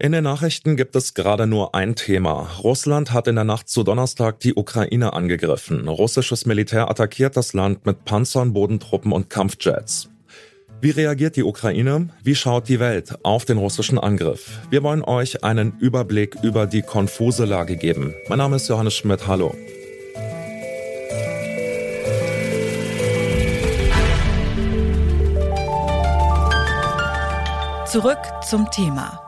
In den Nachrichten gibt es gerade nur ein Thema. Russland hat in der Nacht zu Donnerstag die Ukraine angegriffen. Russisches Militär attackiert das Land mit Panzern, Bodentruppen und Kampfjets. Wie reagiert die Ukraine? Wie schaut die Welt auf den russischen Angriff? Wir wollen euch einen Überblick über die konfuse Lage geben. Mein Name ist Johannes Schmidt. Hallo. Zurück zum Thema.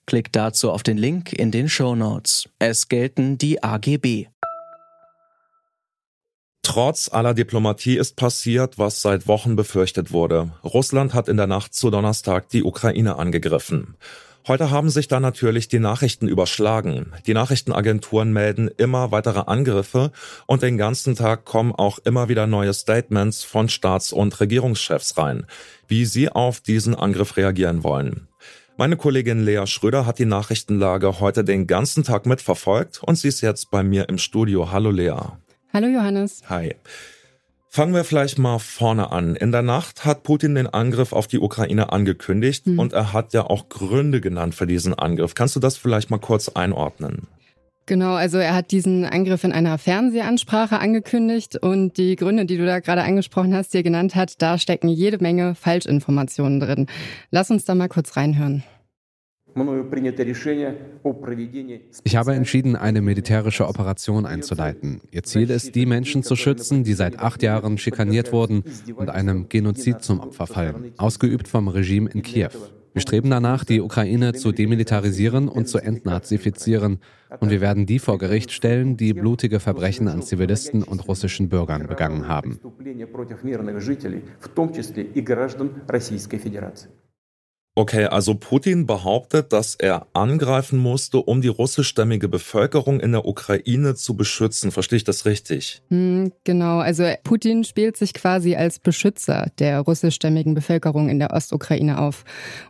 Klickt dazu auf den Link in den Show. Es gelten die AGB. Trotz aller Diplomatie ist passiert, was seit Wochen befürchtet wurde. Russland hat in der Nacht zu Donnerstag die Ukraine angegriffen. Heute haben sich da natürlich die Nachrichten überschlagen. Die Nachrichtenagenturen melden immer weitere Angriffe und den ganzen Tag kommen auch immer wieder neue Statements von Staats- und Regierungschefs rein, wie sie auf diesen Angriff reagieren wollen. Meine Kollegin Lea Schröder hat die Nachrichtenlage heute den ganzen Tag mitverfolgt und sie ist jetzt bei mir im Studio. Hallo Lea. Hallo Johannes. Hi. Fangen wir vielleicht mal vorne an. In der Nacht hat Putin den Angriff auf die Ukraine angekündigt mhm. und er hat ja auch Gründe genannt für diesen Angriff. Kannst du das vielleicht mal kurz einordnen? Genau, also er hat diesen Angriff in einer Fernsehansprache angekündigt und die Gründe, die du da gerade angesprochen hast, die genannt hat, da stecken jede Menge Falschinformationen drin. Lass uns da mal kurz reinhören. Ich habe entschieden, eine militärische Operation einzuleiten. Ihr Ziel ist, die Menschen zu schützen, die seit acht Jahren schikaniert wurden und einem Genozid zum Opfer fallen, ausgeübt vom Regime in Kiew. Wir streben danach, die Ukraine zu demilitarisieren und zu entnazifizieren. Und wir werden die vor Gericht stellen, die blutige Verbrechen an Zivilisten und russischen Bürgern begangen haben. Okay, also Putin behauptet, dass er angreifen musste, um die russischstämmige Bevölkerung in der Ukraine zu beschützen. Verstehe ich das richtig? Hm, genau, also Putin spielt sich quasi als Beschützer der russischstämmigen Bevölkerung in der Ostukraine auf.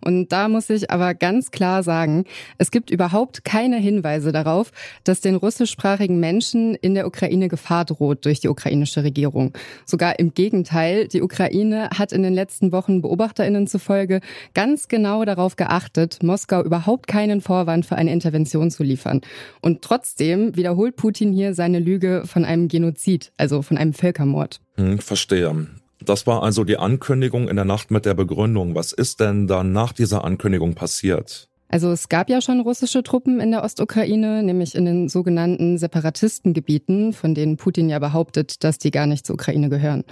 Und da muss ich aber ganz klar sagen, es gibt überhaupt keine Hinweise darauf, dass den russischsprachigen Menschen in der Ukraine Gefahr droht durch die ukrainische Regierung. Sogar im Gegenteil, die Ukraine hat in den letzten Wochen Beobachterinnen zufolge ganz genau darauf geachtet, Moskau überhaupt keinen Vorwand für eine Intervention zu liefern. Und trotzdem wiederholt Putin hier seine Lüge von einem Genozid, also von einem Völkermord. Hm, verstehe. Das war also die Ankündigung in der Nacht mit der Begründung. Was ist denn dann nach dieser Ankündigung passiert? Also es gab ja schon russische Truppen in der Ostukraine, nämlich in den sogenannten Separatistengebieten, von denen Putin ja behauptet, dass die gar nicht zur Ukraine gehören.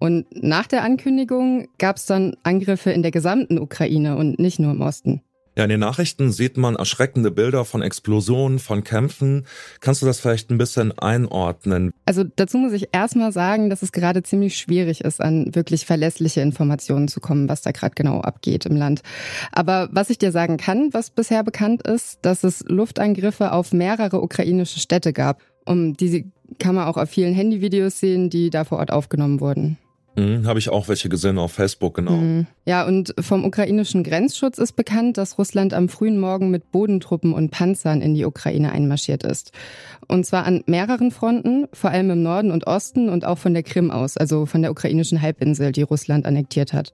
Und nach der Ankündigung gab es dann Angriffe in der gesamten Ukraine und nicht nur im Osten. Ja, in den Nachrichten sieht man erschreckende Bilder von Explosionen, von Kämpfen. Kannst du das vielleicht ein bisschen einordnen? Also dazu muss ich erstmal sagen, dass es gerade ziemlich schwierig ist, an wirklich verlässliche Informationen zu kommen, was da gerade genau abgeht im Land. Aber was ich dir sagen kann, was bisher bekannt ist, dass es Luftangriffe auf mehrere ukrainische Städte gab. Um diese kann man auch auf vielen Handyvideos sehen, die da vor Ort aufgenommen wurden. Mhm, Habe ich auch welche gesehen auf Facebook, genau. Mhm. Ja, und vom ukrainischen Grenzschutz ist bekannt, dass Russland am frühen Morgen mit Bodentruppen und Panzern in die Ukraine einmarschiert ist. Und zwar an mehreren Fronten, vor allem im Norden und Osten und auch von der Krim aus, also von der ukrainischen Halbinsel, die Russland annektiert hat.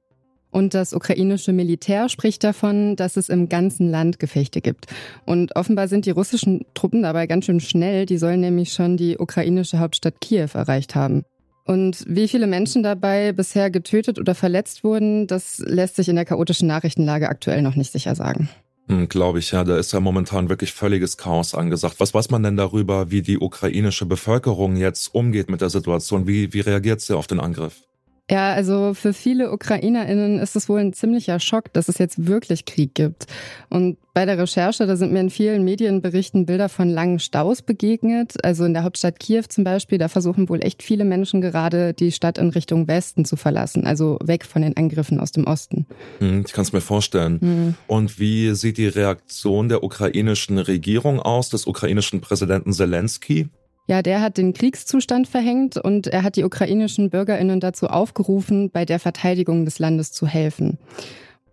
Und das ukrainische Militär spricht davon, dass es im ganzen Land Gefechte gibt. Und offenbar sind die russischen Truppen dabei ganz schön schnell. Die sollen nämlich schon die ukrainische Hauptstadt Kiew erreicht haben. Und wie viele Menschen dabei bisher getötet oder verletzt wurden, das lässt sich in der chaotischen Nachrichtenlage aktuell noch nicht sicher sagen. Hm, Glaube ich, ja. Da ist ja momentan wirklich völliges Chaos angesagt. Was weiß man denn darüber, wie die ukrainische Bevölkerung jetzt umgeht mit der Situation? Wie, wie reagiert sie auf den Angriff? Ja, also für viele UkrainerInnen ist es wohl ein ziemlicher Schock, dass es jetzt wirklich Krieg gibt. Und bei der Recherche, da sind mir in vielen Medienberichten Bilder von langen Staus begegnet. Also in der Hauptstadt Kiew zum Beispiel, da versuchen wohl echt viele Menschen gerade, die Stadt in Richtung Westen zu verlassen, also weg von den Angriffen aus dem Osten. Hm, ich kann es mir vorstellen. Mhm. Und wie sieht die Reaktion der ukrainischen Regierung aus, des ukrainischen Präsidenten Zelensky? Ja, der hat den Kriegszustand verhängt und er hat die ukrainischen Bürgerinnen dazu aufgerufen, bei der Verteidigung des Landes zu helfen.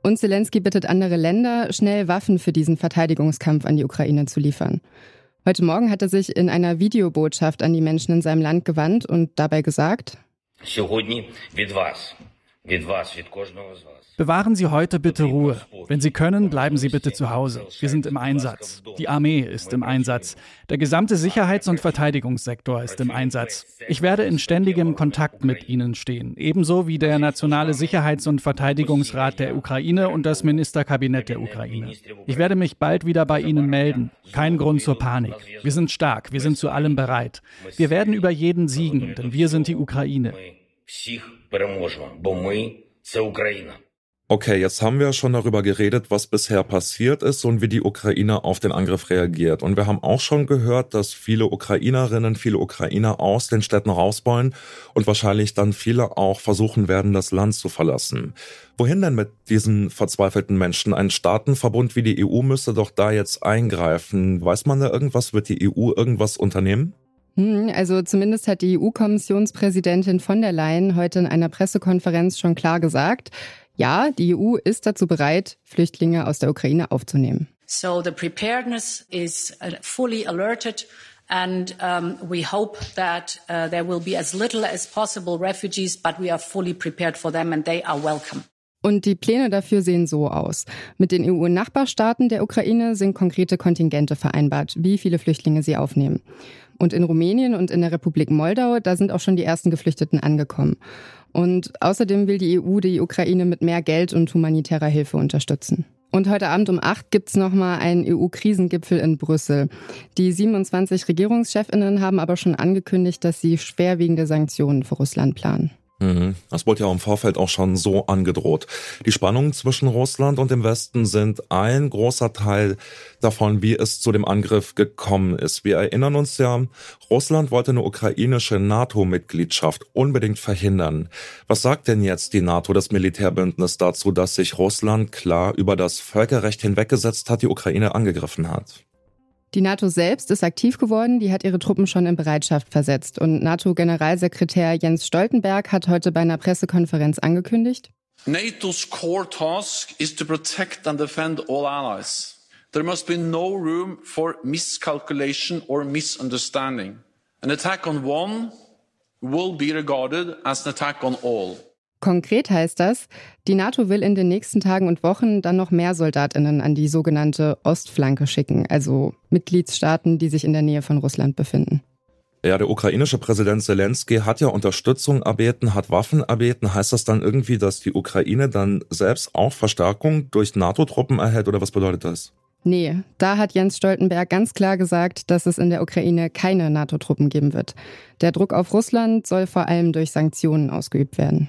Und Zelensky bittet andere Länder, schnell Waffen für diesen Verteidigungskampf an die Ukraine zu liefern. Heute Morgen hat er sich in einer Videobotschaft an die Menschen in seinem Land gewandt und dabei gesagt, Сьогодні від вас, Bewahren Sie heute bitte Ruhe. Wenn Sie können, bleiben Sie bitte zu Hause. Wir sind im Einsatz. Die Armee ist im Einsatz. Der gesamte Sicherheits- und Verteidigungssektor ist im Einsatz. Ich werde in ständigem Kontakt mit Ihnen stehen, ebenso wie der Nationale Sicherheits- und Verteidigungsrat der Ukraine und das Ministerkabinett der Ukraine. Ich werde mich bald wieder bei Ihnen melden. Kein Grund zur Panik. Wir sind stark, wir sind zu allem bereit. Wir werden über jeden siegen, denn wir sind die Ukraine. Okay, jetzt haben wir schon darüber geredet, was bisher passiert ist und wie die Ukraine auf den Angriff reagiert. Und wir haben auch schon gehört, dass viele Ukrainerinnen, viele Ukrainer aus den Städten raus wollen und wahrscheinlich dann viele auch versuchen werden, das Land zu verlassen. Wohin denn mit diesen verzweifelten Menschen? Ein Staatenverbund wie die EU müsste doch da jetzt eingreifen. Weiß man da irgendwas? Wird die EU irgendwas unternehmen? Hm, also zumindest hat die EU-Kommissionspräsidentin von der Leyen heute in einer Pressekonferenz schon klar gesagt, ja, die EU ist dazu bereit, Flüchtlinge aus der Ukraine aufzunehmen. So the preparedness is uh, fully alerted and um, we hope that uh, there will be as little as possible refugees, but we are fully prepared for them and they are welcome. Und die Pläne dafür sehen so aus. Mit den EU-Nachbarstaaten der Ukraine sind konkrete Kontingente vereinbart, wie viele Flüchtlinge sie aufnehmen. Und in Rumänien und in der Republik Moldau, da sind auch schon die ersten Geflüchteten angekommen. Und außerdem will die EU die Ukraine mit mehr Geld und humanitärer Hilfe unterstützen. Und heute Abend um acht gibt's nochmal einen EU-Krisengipfel in Brüssel. Die 27 Regierungschefinnen haben aber schon angekündigt, dass sie schwerwiegende Sanktionen für Russland planen. Mhm. Das wurde ja im Vorfeld auch schon so angedroht. Die Spannungen zwischen Russland und dem Westen sind ein großer Teil davon, wie es zu dem Angriff gekommen ist. Wir erinnern uns ja, Russland wollte eine ukrainische NATO-Mitgliedschaft unbedingt verhindern. Was sagt denn jetzt die NATO, das Militärbündnis, dazu, dass sich Russland klar über das Völkerrecht hinweggesetzt hat, die Ukraine angegriffen hat? Die NATO selbst ist aktiv geworden, die hat ihre Truppen schon in Bereitschaft versetzt. Und NATO-Generalsekretär Jens Stoltenberg hat heute bei einer Pressekonferenz angekündigt, NATO's core task is to protect and defend all allies. There must be no room for miscalculation or misunderstanding. An attack on one will be regarded as an attack on all. Konkret heißt das, die NATO will in den nächsten Tagen und Wochen dann noch mehr Soldatinnen an die sogenannte Ostflanke schicken, also Mitgliedstaaten, die sich in der Nähe von Russland befinden. Ja, der ukrainische Präsident Zelensky hat ja Unterstützung erbeten, hat Waffen erbeten. Heißt das dann irgendwie, dass die Ukraine dann selbst auch Verstärkung durch NATO-Truppen erhält oder was bedeutet das? Nee, da hat Jens Stoltenberg ganz klar gesagt, dass es in der Ukraine keine NATO-Truppen geben wird. Der Druck auf Russland soll vor allem durch Sanktionen ausgeübt werden.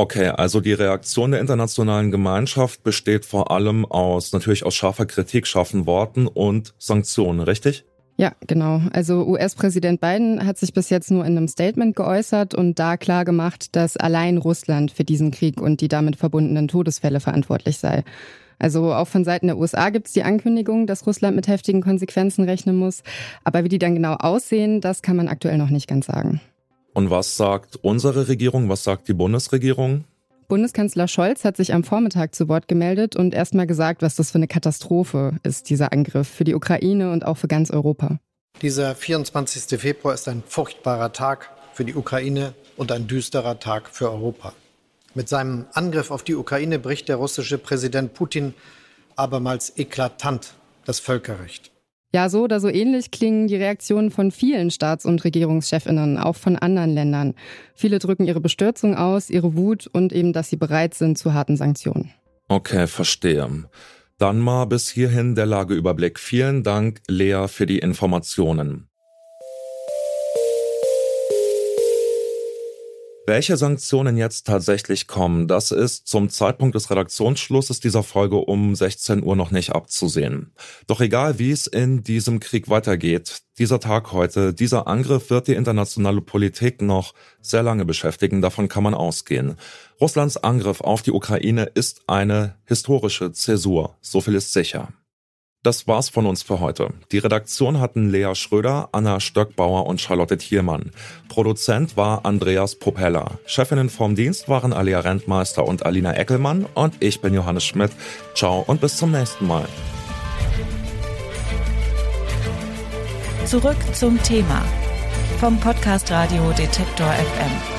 Okay, also die Reaktion der internationalen Gemeinschaft besteht vor allem aus, natürlich aus scharfer Kritik, scharfen Worten und Sanktionen, richtig? Ja, genau. Also US-Präsident Biden hat sich bis jetzt nur in einem Statement geäußert und da klar gemacht, dass allein Russland für diesen Krieg und die damit verbundenen Todesfälle verantwortlich sei. Also auch von Seiten der USA gibt es die Ankündigung, dass Russland mit heftigen Konsequenzen rechnen muss. Aber wie die dann genau aussehen, das kann man aktuell noch nicht ganz sagen. Und was sagt unsere Regierung, was sagt die Bundesregierung? Bundeskanzler Scholz hat sich am Vormittag zu Wort gemeldet und erstmal gesagt, was das für eine Katastrophe ist, dieser Angriff für die Ukraine und auch für ganz Europa. Dieser 24. Februar ist ein furchtbarer Tag für die Ukraine und ein düsterer Tag für Europa. Mit seinem Angriff auf die Ukraine bricht der russische Präsident Putin abermals eklatant das Völkerrecht. Ja, so oder so ähnlich klingen die Reaktionen von vielen Staats- und Regierungschefinnen, auch von anderen Ländern. Viele drücken ihre Bestürzung aus, ihre Wut und eben, dass sie bereit sind zu harten Sanktionen. Okay, verstehe. Dann mal bis hierhin der Lageüberblick. Vielen Dank, Lea, für die Informationen. Welche Sanktionen jetzt tatsächlich kommen, das ist zum Zeitpunkt des Redaktionsschlusses dieser Folge um 16 Uhr noch nicht abzusehen. Doch egal wie es in diesem Krieg weitergeht, dieser Tag heute, dieser Angriff wird die internationale Politik noch sehr lange beschäftigen, davon kann man ausgehen. Russlands Angriff auf die Ukraine ist eine historische Zäsur, so viel ist sicher. Das war's von uns für heute. Die Redaktion hatten Lea Schröder, Anna Stöckbauer und Charlotte Thielmann. Produzent war Andreas Propeller. Chefinnen vom Dienst waren Alia Rentmeister und Alina Eckelmann und ich bin Johannes Schmidt. Ciao und bis zum nächsten Mal. Zurück zum Thema vom Podcast Radio Detektor FM.